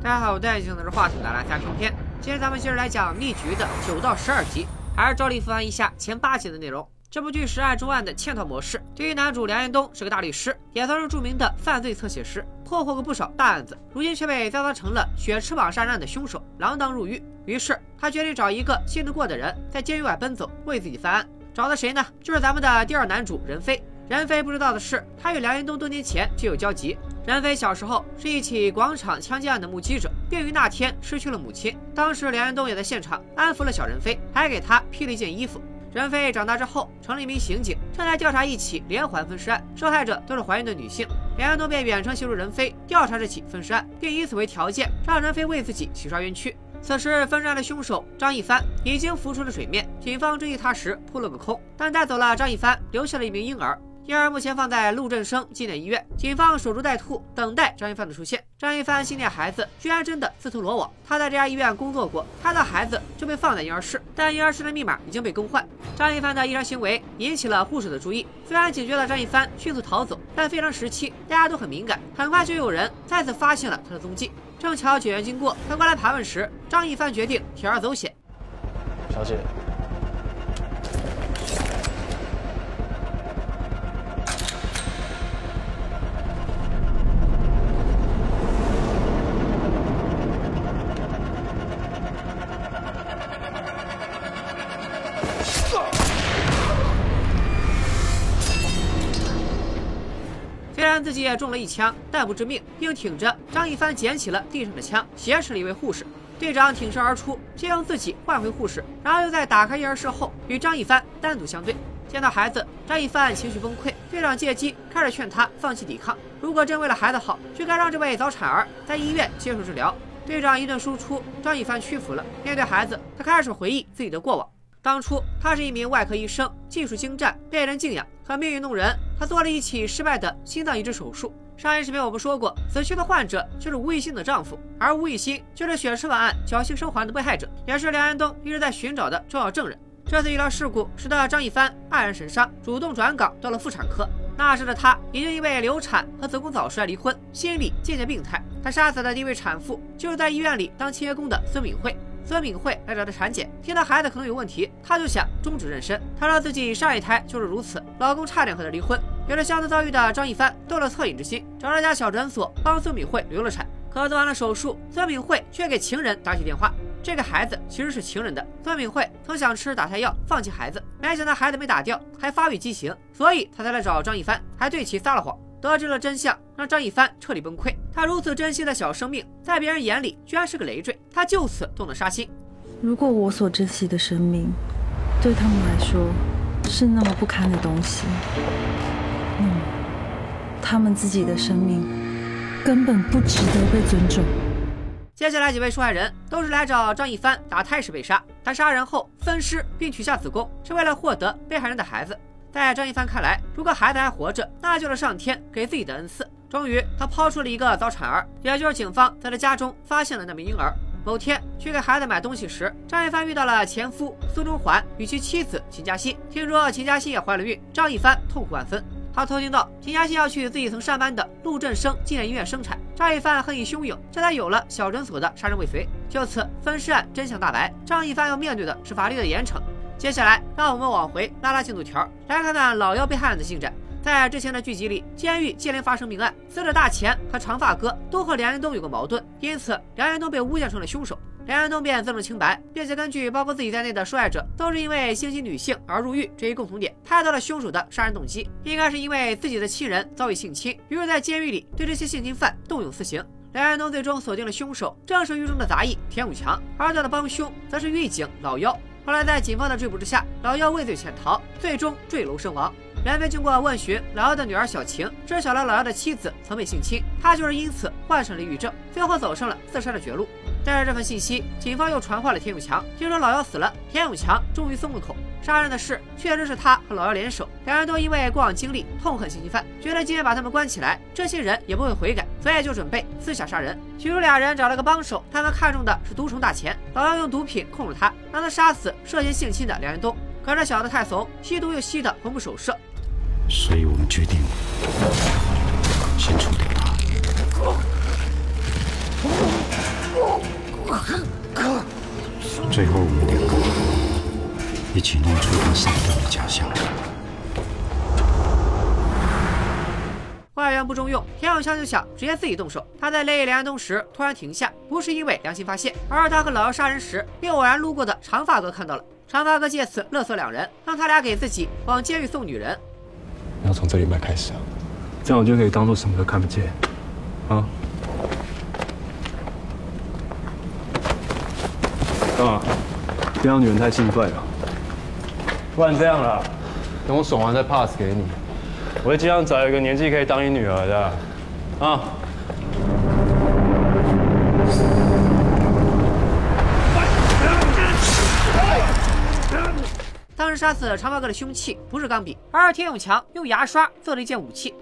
大家好，我戴眼镜的是话筒的蓝三片片。今天咱们接着来讲《逆局》的九到十二集，还是照例复盘一下前八集的内容。这部剧是案中案的嵌套模式，对于男主梁彦东是个大律师，也算是著名的犯罪侧写师，破获过不少大案子，如今却被栽赃成了血翅膀杀人案的凶手，锒铛入狱。于是他决定找一个信得过的人，在监狱外奔走，为自己翻案。找的谁呢？就是咱们的第二男主任飞。任飞不知道的是，他与梁云东多年前就有交集。任飞小时候是一起广场枪击案的目击者，并于那天失去了母亲。当时梁云东也在现场安抚了小任飞，还给他披了一件衣服。任飞长大之后成了一名刑警，正在调查一起连环分尸案，受害者都是怀孕的女性。梁云东便远程协助任飞调查这起分尸案，并以此为条件让任飞为自己洗刷冤屈。此时分尸案的凶手张一帆已经浮出了水面，警方追击他时扑了个空，但带走了张一帆，留下了一名婴儿。婴儿目前放在陆振生纪念医院，警方守株待兔，等待张一帆的出现。张一帆心念孩子，居然真的自投罗网。他在这家医院工作过，他的孩子就被放在婴儿室，但婴儿室的密码已经被更换。张一帆的异常行为引起了护士的注意，虽然警觉了张一帆迅速逃走，但非常时期大家都很敏感，很快就有人再次发现了他的踪迹。正巧警员经过，他过来盘问时，张一帆决定铤而走险。小姐。自己也中了一枪，但不致命，并挺着。张一帆捡起了地上的枪，挟持了一位护士。队长挺身而出，借用自己换回护士，然后又在打开婴儿室后与张一帆单独相对。见到孩子，张一帆情绪崩溃。队长借机开始劝他放弃抵抗，如果真为了孩子好，就该让这位早产儿在医院接受治疗。队长一顿输出，张一帆屈服了。面对孩子，他开始回忆自己的过往。当初他是一名外科医生，技术精湛，被人敬仰，可命运弄人，他做了一起失败的心脏移植手术。上一视频我们说过，死去的患者就是吴以欣的丈夫，而吴以欣就是血尸案侥幸生还的被害者，也是梁安东一直在寻找的重要证人。这次医疗事故使得张一帆黯然神伤，主动转岗到了妇产科。那时的他已经因为流产和子宫早衰离婚，心理渐渐病态。他杀死的第一位产妇就是在医院里当清洁工的孙敏慧。孙敏慧来找他产检，听到孩子可能有问题，她就想终止妊娠。她说自己上一胎就是如此，老公差点和她离婚。有着相似遭遇的张一帆动了恻隐之心，找了家小诊所帮孙敏慧流了产。可做完了手术，孙敏慧却给情人打起电话，这个孩子其实是情人的。孙敏慧曾想吃打胎药放弃孩子，没想到孩子没打掉，还发育畸形，所以她才来找张一帆，还对其撒了谎。得知了真相，让张一帆彻底崩溃。他如此珍惜的小生命，在别人眼里居然是个累赘，他就此动了杀心。如果我所珍惜的生命，对他们来说是那么不堪的东西，那么他们自己的生命根本不值得被尊重。接下来几位受害人都是来找张一帆打胎时被杀，他杀人后分尸并取下子宫，是为了获得被害人的孩子。在张一帆看来，如果孩子还活着，那就是上天给自己的恩赐。终于，他抛出了一个早产儿，也就是警方在他家中发现了那名婴儿。某天去给孩子买东西时，张一帆遇到了前夫苏中环与其妻子秦嘉欣。听说秦嘉欣也怀了孕，张一帆痛苦万分。他偷听到秦嘉欣要去自己曾上班的陆振生纪念医院生产，张一帆恨意汹涌，这才有了小诊所的杀人未遂。就此，分尸案真相大白，张一帆要面对的是法律的严惩。接下来，让我们往回拉拉进度条，来看看老幺被害案的进展。在之前的剧集里，监狱接连发生命案，死者大钱和长发哥都和梁延东有过矛盾，因此梁延东被诬陷成了凶手。梁延东便自证清白，并且根据包括自己在内的受害者都是因为性侵女性而入狱这一共同点，猜到了凶手的杀人动机，应该是因为自己的亲人遭遇性侵，于是在监狱里对这些性侵犯动用私刑。梁延东最终锁定了凶手，正是狱中的杂役田永强，而他的帮凶则是狱警老幺。后来在警方的追捕之下，老幺畏罪潜逃，最终坠楼身亡。梁飞经过问询老幺的女儿小晴，知晓了老幺的妻子曾被性侵，她就是因此患上了抑郁症，最后走上了自杀的绝路。带着这份信息，警方又传唤了田永强，听说老幺死了，田永强终于松了口。杀人的事确实是他和老幺联手，两人都因为过往经历痛恨性侵犯，觉得今天把他们关起来，这些人也不会悔改，所以就准备私下杀人。起初俩人找了个帮手，他们看中的是毒虫大钱，老幺用毒品控制他，让他杀死涉嫌性侵的梁云东。可这小子太怂，吸毒又吸得魂不守舍，所以我们决定先除掉他。最后我们两个一起弄出他杀掉的假象。外援不中用，田永强就想直接自己动手。他在勒梁安东时突然停下，不是因为良心发现，而是他和老妖杀人时被偶然路过的长发哥看到了。长发哥借此勒索两人，让他俩给自己往监狱送女人。要从这礼拜开始啊，这样我就可以当做什么都看不见啊。干嘛？别让女人太兴奋了。不然这样了，等我爽完再 pass 给你。我会尽量找一个年纪可以当你女儿的。啊。当时杀死长发哥的凶器不是钢笔，而是田永强用牙刷做了一件武器。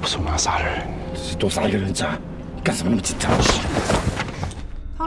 不是我要杀人，只是多杀一个人渣。你干什么那么紧张？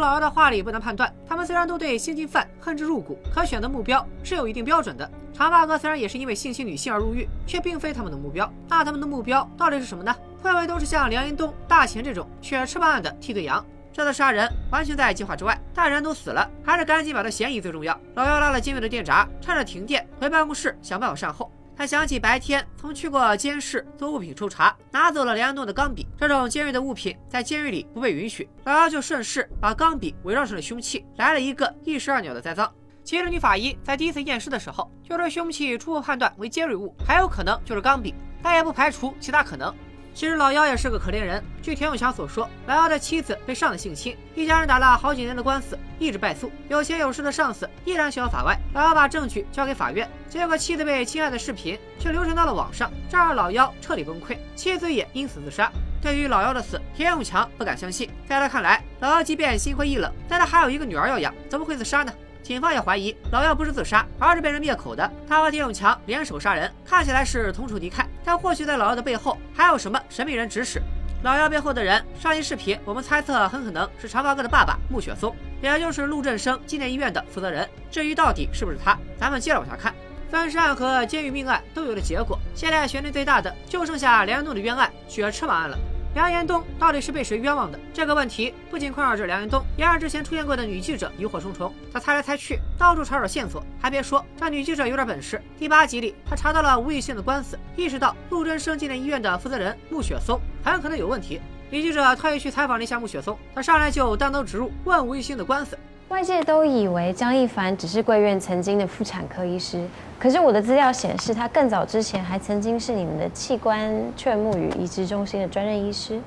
从老姚的话里不难判断，他们虽然都对性侵犯恨之入骨，可选择目标是有一定标准的。长发哥虽然也是因为性侵女性而入狱，却并非他们的目标。那他们的目标到底是什么呢？会不会都是像梁延东、大钱这种血翅膀案的替罪羊？这次杀人完全在计划之外，大人都死了，还是赶紧把他嫌疑最重要。老姚拉了监狱的电闸，趁着停电回办公室想办法善后。他想起白天曾去过监室做物品抽查，拿走了梁安诺的钢笔。这种尖锐的物品在监狱里不被允许，老幺就顺势把钢笔伪装成了凶器，来了一个一石二鸟的栽赃。其实女法医在第一次验尸的时候，就对凶器初步判断为尖锐物，还有可能就是钢笔，但也不排除其他可能。其实老妖也是个可怜人。据田永强所说，老妖的妻子被上司性侵，一家人打了好几年的官司，一直败诉。有钱有势的上司依然逍遥法外。老妖把证据交给法院，结果妻子被侵害的视频却流传到了网上，这让老妖彻底崩溃，妻子也因此自杀。对于老妖的死，田永强不敢相信。在他看来，老妖即便心灰意冷，但他还有一个女儿要养，怎么会自杀呢？警方也怀疑老妖不是自杀，而是被人灭口的。他和田永强联手杀人，看起来是同仇敌忾。但或许在老幺的背后还有什么神秘人指使？老幺背后的人，上期视频我们猜测很可能是长发哥的爸爸穆雪松，也就是陆振生纪念医院的负责人。至于到底是不是他，咱们接着往下看。分尸案和监狱命案都有了结果，现在悬念最大的就剩下梁栋的冤案——血翅膀案了。梁延东到底是被谁冤枉的？这个问题不仅困扰着梁延东，也让之前出现过的女记者疑惑重重。他猜来猜去，到处查找线索，还别说，这女记者有点本事。第八集里，她查到了吴玉兴的官司，意识到陆贞生纪念医院的负责人穆雪松很可能有问题。女记者特意去采访了一下穆雪松，他上来就单刀直入问吴玉兴的官司。外界都以为张一凡只是贵院曾经的妇产科医师，可是我的资料显示，他更早之前还曾经是你们的器官雀目与移植中心的专任医师。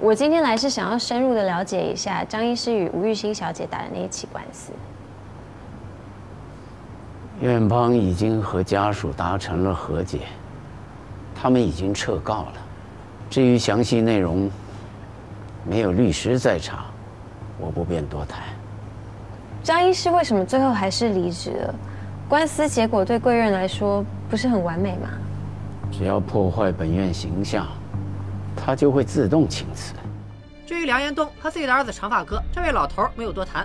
我今天来是想要深入的了解一下张医师与吴玉欣小姐打的那一起官司。院方已经和家属达成了和解，他们已经撤告了。至于详细内容，没有律师在场，我不便多谈。张医师为什么最后还是离职了？官司结果对贵院来说不是很完美吗？只要破坏本院形象，他就会自动请辞。至于梁延东和自己的儿子长发哥，这位老头没有多谈。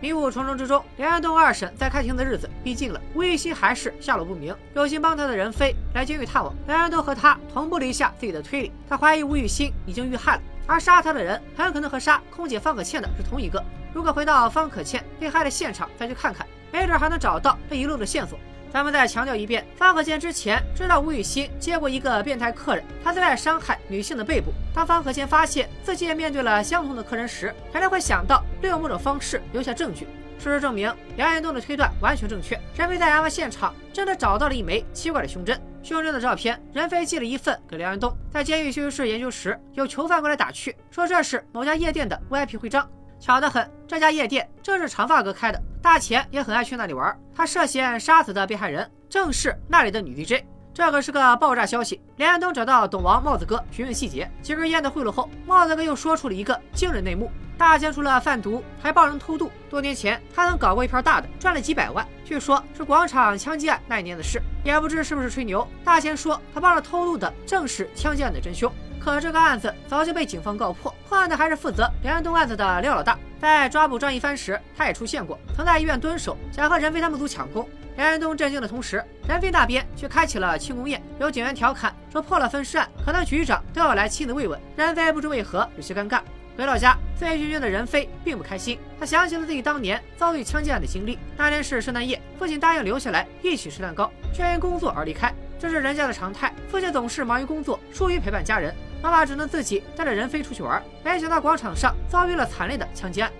迷雾重重之中，梁延东二审在开庭的日子逼近了，吴玉溪还是下落不明。有心帮他的人飞来监狱探望，梁延东和他同步了一下自己的推理，他怀疑吴玉欣已经遇害了，而杀他的人很可能和杀空姐方可倩的是同一个。如果回到方可倩被害的现场再去看看，没准还能找到这一路的线索。咱们再强调一遍，方可倩之前知道吴雨欣接过一个变态客人，他最爱伤害女性的背部。当方可倩发现自己也面对了相同的客人时，肯定会想到利用某种方式留下证据。事实证明，梁延东的推断完全正确。任飞在案发现场真的找到了一枚奇怪的胸针，胸针的照片，任飞寄了一份给梁延东。在监狱休息室研究时，有囚犯过来打趣，说这是某家夜店的 VIP 徽章。巧得很，这家夜店正是长发哥开的，大钱也很爱去那里玩。他涉嫌杀死的被害人正是那里的女 DJ。这可是个爆炸消息！连安东找到董王帽子哥询问细节，几根烟的贿赂后，帽子哥又说出了一个惊人内幕：大钱除了贩毒，还帮人偷渡。多年前，他曾搞过一票大的，赚了几百万，据说是广场枪击案那一年的事，也不知是不是吹牛。大钱说他帮着偷渡的正是枪击案的真凶。可这个案子早就被警方告破，破案的还是负责梁安东案子的廖老大。在抓捕张一帆时，他也出现过，曾在医院蹲守，想和任飞他们组抢功。梁安东震惊的同时，任飞那边却开启了庆功宴。有警员调侃说破了分尸案，可能局长都要来亲自慰问。任飞不知为何有些尴尬。回到家，醉醺醺的任飞并不开心。他想起了自己当年遭遇枪击案的经历。那天是圣诞夜，父亲答应留下来一起吃蛋糕，却因工作而离开。这是人家的常态，父亲总是忙于工作，疏于陪伴家人。妈妈只能自己带着人飞出去玩。没想到广场上遭遇了惨烈的枪击案。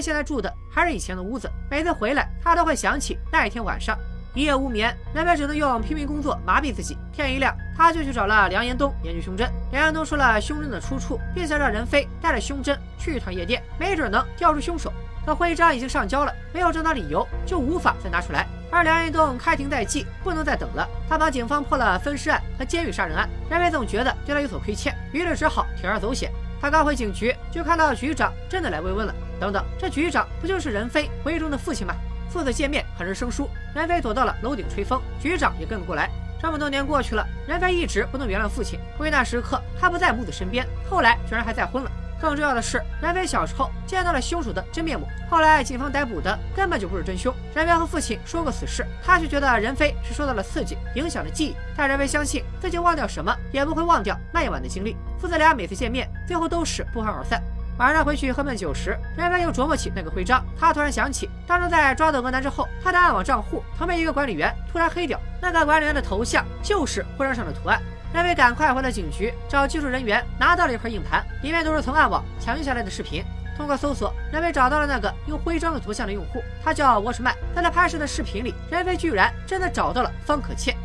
现在住的还是以前的屋子，每次回来他都会想起那一天晚上，一夜无眠，南白只能用拼命工作麻痹自己。天一亮，他就去找了梁延东研究胸针。梁延东说了胸针的出处，并且让任飞带着胸针去一趟夜店，没准能调出凶手。可徽章已经上交了，没有正当理由就无法再拿出来。而梁延东开庭在即，不能再等了。他帮警方破了分尸案和监狱杀人案，任飞总觉得对他有所亏欠，于是只好铤而走险。他刚回警局，就看到局长真的来慰问了。等等，这局长不就是任飞回忆中的父亲吗？父子见面很是生疏。任飞躲到了楼顶吹风，局长也跟了过来。这么多年过去了，任飞一直不能原谅父亲。危难时刻，他不在母子身边，后来居然还再婚了。更重要的是，任飞小时候见到了凶手的真面目，后来警方逮捕的根本就不是真凶。任飞和父亲说过此事，他却觉得任飞是受到了刺激，影响了记忆。但任飞相信自己忘掉什么也不会忘掉那一晚的经历。父子俩每次见面，最后都是不欢而散。晚上回去喝闷酒时，任飞又琢磨起那个徽章。他突然想起，当初在抓走恶男之后，他的暗网账户曾被一个管理员突然黑掉，那个管理员的头像就是徽章上的图案。任飞赶快回到警局，找技术人员拿到了一块硬盘，里面都是从暗网抢救下来的视频。通过搜索，任飞找到了那个用徽章的图像的用户，他叫沃什曼。在他拍摄的视频里，任飞居然真的找到了方可倩。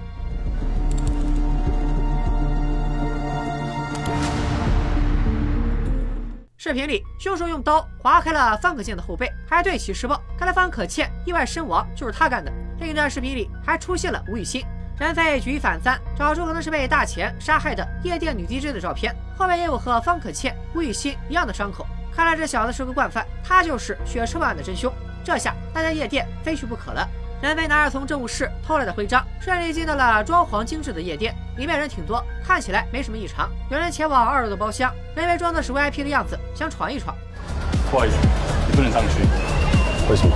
视频里，凶手用刀划开了方可倩的后背，还对其施暴。看来方可倩意外身亡就是他干的。另一段视频里还出现了吴雨欣。任飞举一反三，找出可能是被大钱杀害的夜店女 DJ 的照片，后面也有和方可倩、吴雨欣一样的伤口。看来这小子是个惯犯，他就是血车案的真凶。这下大家夜店非去不可了。人飞拿着从政务室偷来的徽章，顺利进到了装潢精致的夜店。里面人挺多，看起来没什么异常。有人前往二楼的包厢，人飞装的是 VIP 的样子，想闯一闯。不好意思，你不能上去。为什么？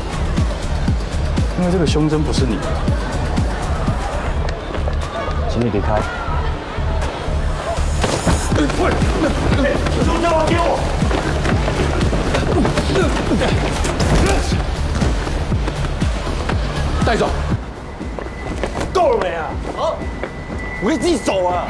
因为这个胸针不是你的，请你离开。快，胸针还给我！带走。够了没啊？啊。我可以自己走啊！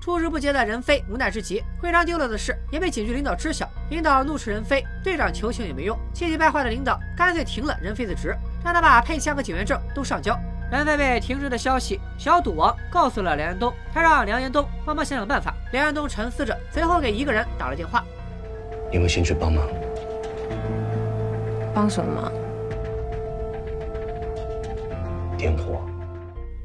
出师不捷的任飞无奈之极，徽章丢了的事也被警局领导知晓，领导怒斥任飞，队长求情也没用，气急败坏的领导干脆停了任飞的职，让他把配枪和警员证都上交。任飞被停职的消息，小赌王告诉了梁延东，他让梁延东帮忙想想办法。梁延东沉思着，随后给一个人打了电话：“你有没有兴趣帮忙？帮什么？忙？点火。”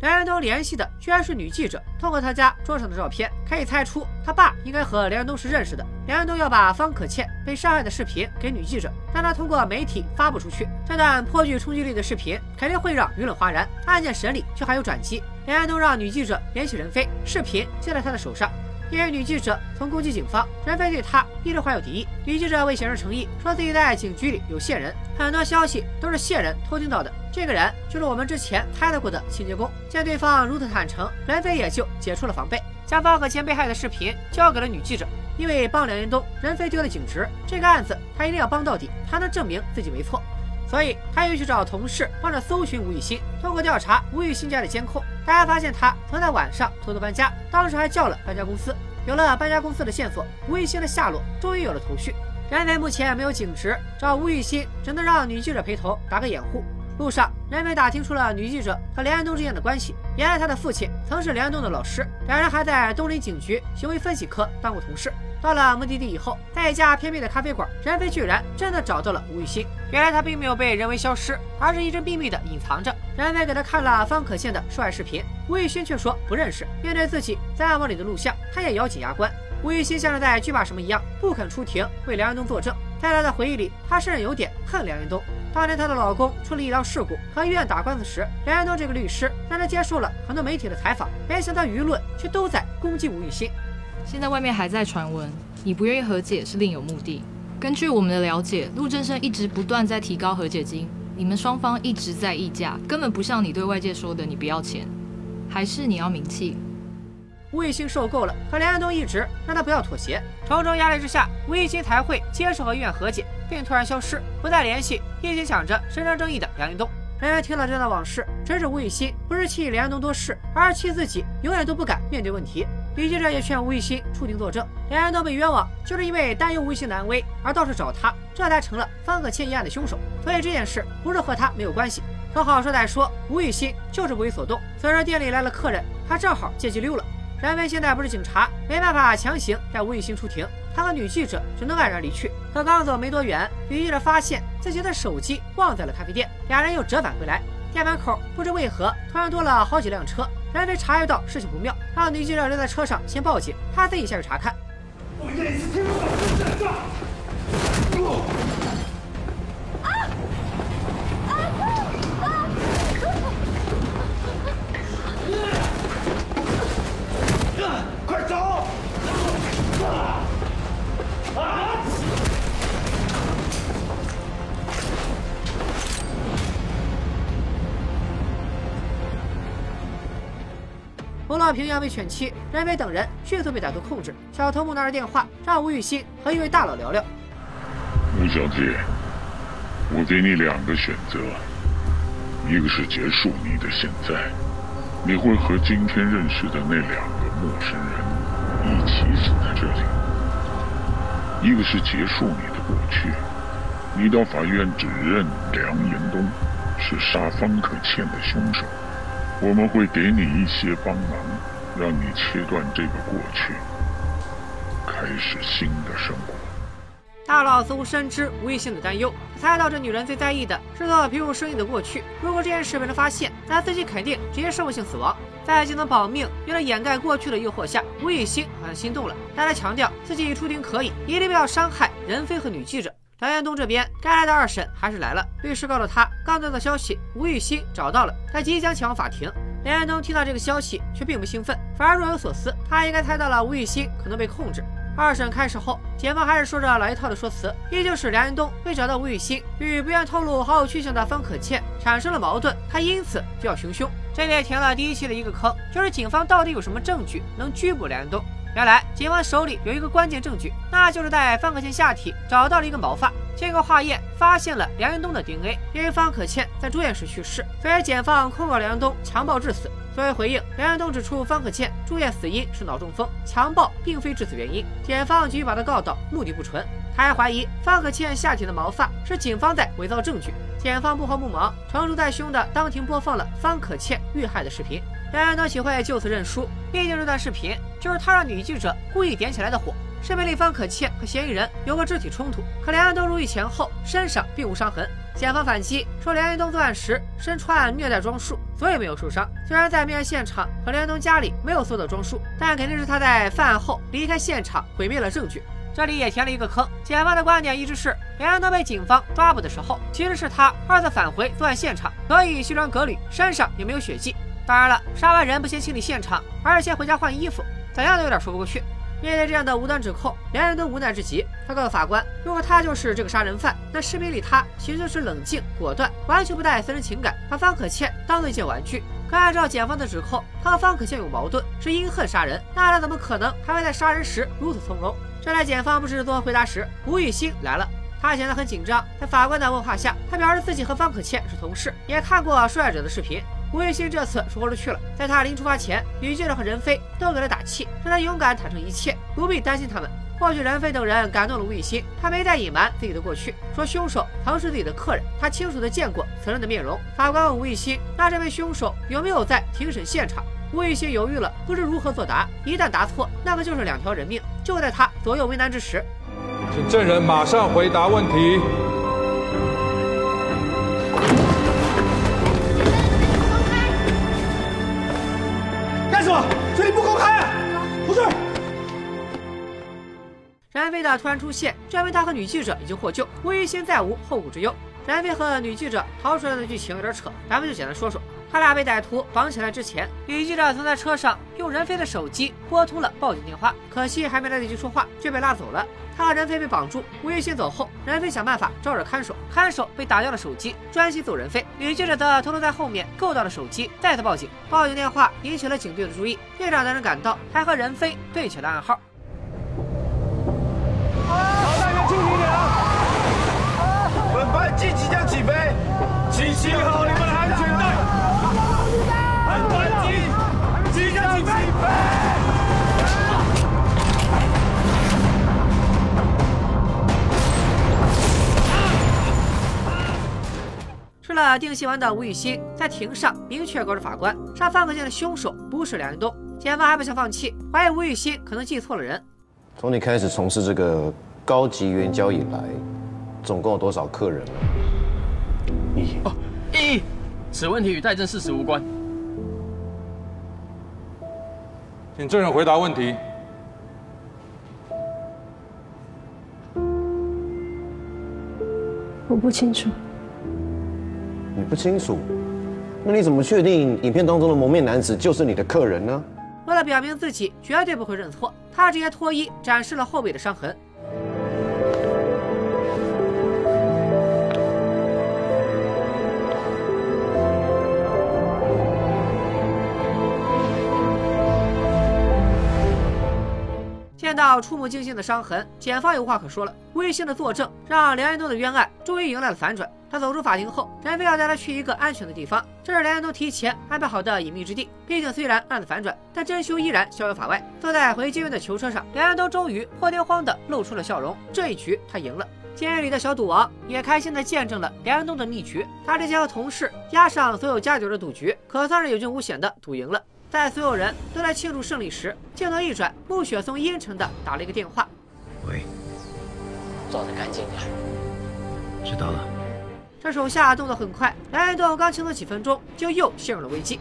梁延东联系的居然是女记者，通过他家桌上的照片，可以猜出他爸应该和梁安东是认识的。梁安东要把方可倩被杀害的视频给女记者，让她通过媒体发布出去。这段颇具冲击力的视频肯定会让舆论哗然，案件审理却还有转机。梁安东让女记者联系任飞，视频就在他的手上。因为女记者曾攻击警方，任飞对她一直怀有敌意。女记者为显示诚意，说自己在警局里有线人，很多消息都是线人偷听到的。这个人就是我们之前猜到过的清洁工。见对方如此坦诚，任飞也就解除了防备，将方可倩被害的视频交给了女记者。因为帮梁云东，任飞丢了警职，这个案子他一定要帮到底，才能证明自己没错。所以他又去找同事帮着搜寻吴雨欣。通过调查吴雨欣家的监控，大家发现他曾在晚上偷偷搬家，当时还叫了搬家公司。有了搬家公司的线索，吴雨欣的下落终于有了头绪。任飞目前没有警职，找吴雨欣只能让女记者陪同，打个掩护。路上，任飞打听出了女记者和梁安东之间的关系。原来他的父亲曾是梁安东的老师，两人还在东林警局行为分析科当过同事。到了目的地以后，在一家偏僻的咖啡馆，任飞居然真的找到了吴玉欣。原来他并没有被人为消失，而是一直秘密的隐藏着。任飞给他看了方可宪的受害视频，吴玉欣却说不认识。面对自己在暗网里的录像，他也咬紧牙关。吴玉欣像是在惧怕什么一样，不肯出庭为梁彦东作证。在他的回忆里，他甚至有点恨梁彦东。当年她的老公出了医疗事故和医院打官司时，梁彦东这个律师让他接受了很多媒体的采访，没想到舆论却都在攻击吴玉欣。现在外面还在传闻，你不愿意和解是另有目的。根据我们的了解，陆正生一直不断在提高和解金，你们双方一直在议价，根本不像你对外界说的你不要钱，还是你要名气。吴雨欣受够了，可梁安东一直让他不要妥协，重重压力之下，吴雨欣才会接受和医院和解，并突然消失，不再联系，一心想着伸张正义的梁安东。人员听了这段往事，真是吴雨欣不是气梁安东多事，而是气自己永远都不敢面对问题。女记者也劝吴玉兴出庭作证，两人都被冤枉，就是因为担忧吴玉兴难为而到处找他，这才成了方可倩一案的凶手。所以这件事不是和他没有关系。可好说歹说，吴玉兴就是不为所动。所以说店里来了客人，他正好借机溜了。然飞现在不是警察，没办法强行带吴雨欣出庭，他和女记者只能黯然离去。可刚走没多远，女记者发现自己的手机忘在了咖啡店，俩人又折返回来。店门口不知为何突然多了好几辆车。任飞察觉到事情不妙，让女记者留在车上先报警，他自己下去查看。老平要被犬欺，任飞等人迅速被歹徒控制。小头目拿着电话，让吴雨欣和一位大佬聊聊。吴小姐，我给你两个选择，一个是结束你的现在，你会和今天认识的那两个陌生人一起死在这里；一个是结束你的过去，你到法院指认梁延东是杀方可倩的凶手。我们会给你一些帮忙，让你切断这个过去，开始新的生活。大佬似乎深知吴玉兴的担忧，他猜到这女人最在意的是做皮肉生意的过去。如果这件事被人发现，那自己肯定直接生物性死亡。在既能保命又能掩盖过去的诱惑下，吴玉兴好像心动了。但他强调自己出庭可以，一定不要伤害任飞和女记者。梁彦东这边该来的二审还是来了，律师告诉他刚得到消息，吴玉兴找到了，他即将前往法庭。梁彦东听到这个消息却并不兴奋，反而若有所思。他应该猜到了吴玉兴可能被控制。二审开始后，检方还是说着老一套的说辞，依旧是梁彦东未找到吴玉兴，与不愿透露好友去向的方可倩产生了矛盾，他因此就要行凶。这里也填了第一期的一个坑，就是警方到底有什么证据能拘捕梁彦东？原来警方手里有一个关键证据，那就是在方可倩下体找到了一根毛发。经过化验，发现了梁彦东的 DNA。因为方可倩在住院时去世，所以检方控告梁彦东强暴致死。作为回应，梁彦东指出方可倩住院死因是脑中风，强暴并非致死原因。检方继续把他告到目的不纯。他还怀疑方可倩下体的毛发是警方在伪造证据。检方不慌不忙，成熟在胸的当庭播放了方可倩遇害的视频。梁安东岂会就此认输？毕竟这段视频就是他让女记者故意点起来的火。视频里方可倩和嫌疑人有过肢体冲突，可梁安东入狱前后身上并无伤痕。检方反击说梁安东作案时身穿虐待装束，所以没有受伤。虽然在命案现场和梁安东家里没有搜到装束，但肯定是他在犯案后离开现场毁灭了证据。这里也填了一个坑。检方的观点一直是梁安东被警方抓捕的时候，其实是他二次返回作案现场，所以西装革履，身上也没有血迹。当然了，杀完人不先清理现场，而是先回家换衣服，怎样都有点说不过去。面对这样的无端指控，梁彦东无奈至极。他告诉法官，如果他就是这个杀人犯，那视频里他其实就是冷静果断，完全不带私人情感，把方可倩当做一件玩具。可按照检方的指控，他和方可倩有矛盾，是因恨杀人，那他怎么可能还会在杀人时如此从容？正在检方不知作何回答时，吴雨欣来了。他显得很紧张，在法官的问话下，他表示自己和方可倩是同事，也看过受害者的视频。吴玉兴这次说豁出去了，在他临出发前，女记者和任飞都给他打气，让他勇敢坦诚一切，不必担心他们。或许任飞等人感动了吴玉兴，他没再隐瞒自己的过去，说凶手曾是自己的客人，他清楚的见过此人的面容。法官问吴玉兴，那这位凶手有没有在庭审现场？吴玉兴犹豫了，不知如何作答。一旦答错，那么就是两条人命。就在他左右为难之时，请证人马上回答问题。飞的突然出现，证明他和女记者已经获救，吴玉兴再无后顾之忧。冉飞和女记者逃出来的剧情有点扯，咱们就简单说说。他俩被歹徒绑起来之前，女记者曾在车上用任飞的手机拨通了报警电话，可惜还没来得及说话就被拉走了。他和任飞被绑住，吴玉兴走后，任飞想办法招惹看守，看守被打掉了手机，专心揍任飞。女记者则偷偷在后面够到了手机，再次报警。报警电话引起了警队的注意，队长等人赶到，还和任飞对起了暗号。机即将起飞，请系好你们的安全带。本班机即将起飞。吃了定心丸的吴雨欣在庭上明确告诉法官，杀范可见的凶手不是梁云东。检方还不想放弃，怀疑吴雨欣可能记错了人。从你开始从事这个高级援交以来，总共有多少客人了？一哦，一，此问题与待证事实无关。请证人回答问题。我不清楚。你不清楚？那你怎么确定影片当中的蒙面男子就是你的客人呢？为了表明自己绝对不会认错，他直接脱衣展示了后背的伤痕。到触目惊心的伤痕，检方有话可说了。吴玉兴的作证让梁安东的冤案终于迎来了反转。他走出法庭后，任飞要带他去一个安全的地方，这是梁安东提前安排好的隐秘之地。毕竟虽然案子反转，但真凶依然逍遥法外。坐在回监狱的囚车上，梁安东终于破天荒的露出了笑容。这一局他赢了。监狱里的小赌王也开心的见证了梁安东的逆局。他之前和同事押上所有加酒的赌局，可算是有惊无险的赌赢了。在所有人都在庆祝胜利时，镜头一转，穆雪松阴沉的打了一个电话：“喂，做的干净点。”知道了。这手下动作很快，梁安东刚轻松几分钟，就又陷入了危机。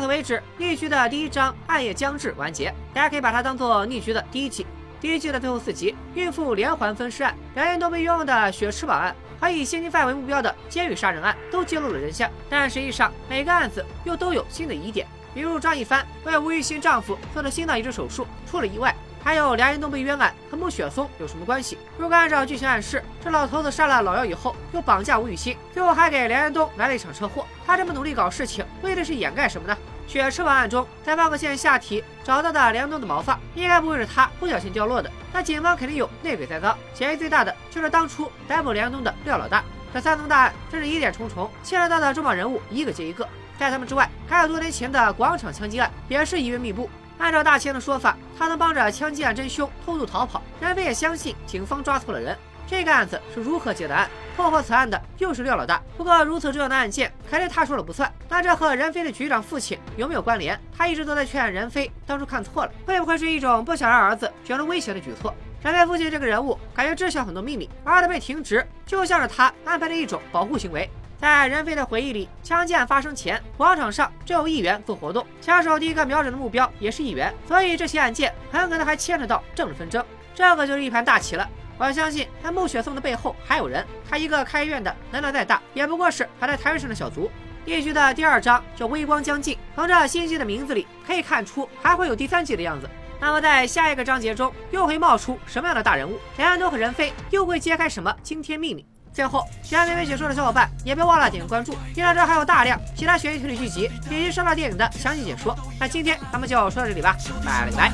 此为止，逆局的第一章《暗夜将至》完结。大家可以把它当做逆局的第一季。第一季的最后四集，孕妇连环分尸案、两人都被冤枉的血翅膀案和以现金犯为目标的监狱杀人案，都揭露了真相。但实际上，每个案子又都有新的疑点，比如张一帆为吴玉欣丈夫做了心脏移植手术出了意外，还有梁延东被冤案和穆雪松有什么关系？如果按照剧情暗示，这老头子杀了老幺以后，又绑架吴雨欣，最后还给梁延东来了一场车祸，他这么努力搞事情，为的是掩盖什么呢？血翅膀案中，在方克县下体找到的梁东的毛发，应该不会是他不小心掉落的。那警方肯定有内鬼栽赃，嫌疑最大的就是当初逮捕梁东的廖老大。这三宗大案真是疑点重重，牵扯到的重磅人物一个接一个。在他们之外，还有多年前的广场枪击案，也是疑云密布。按照大千的说法，他能帮着枪击案真凶偷渡逃跑，任飞也相信警方抓错了人。这个案子是如何结的案？破获此案的又是廖老大。不过如此重要的案件，肯定他说了不算。那这和任飞的局长父亲有没有关联？他一直都在劝任飞，当初看错了，会不会是一种不想让儿子卷入危险的举措？任飞父亲这个人物，感觉知晓很多秘密，儿子被停职，就像是他安排的一种保护行为。在任飞的回忆里，枪击案发生前，广场上就有议员做活动，枪手第一个瞄准的目标也是议员，所以这起案件很可能还牵扯到政治纷争，这个就是一盘大棋了。我相信，在穆雪松的背后还有人。他一个开医院的，能量再大，也不过是还在台面上的小卒。一局的第二章叫微光将近，从这新季的名字里可以看出，还会有第三季的样子。那么在下一个章节中，又会冒出什么样的大人物？梁安东和任飞又会揭开什么惊天秘密？最后，喜欢美美解说的小伙伴也别忘了点个关注。电脑这还有大量其他悬疑推理剧集以及上大电影的详细解说。那今天咱们就说到这里吧，拜了拜。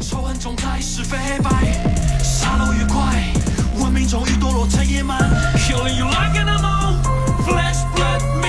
仇恨总在是非白，杀戮愉快，文明终于堕落成野蛮。Killing you like animals flesh blood.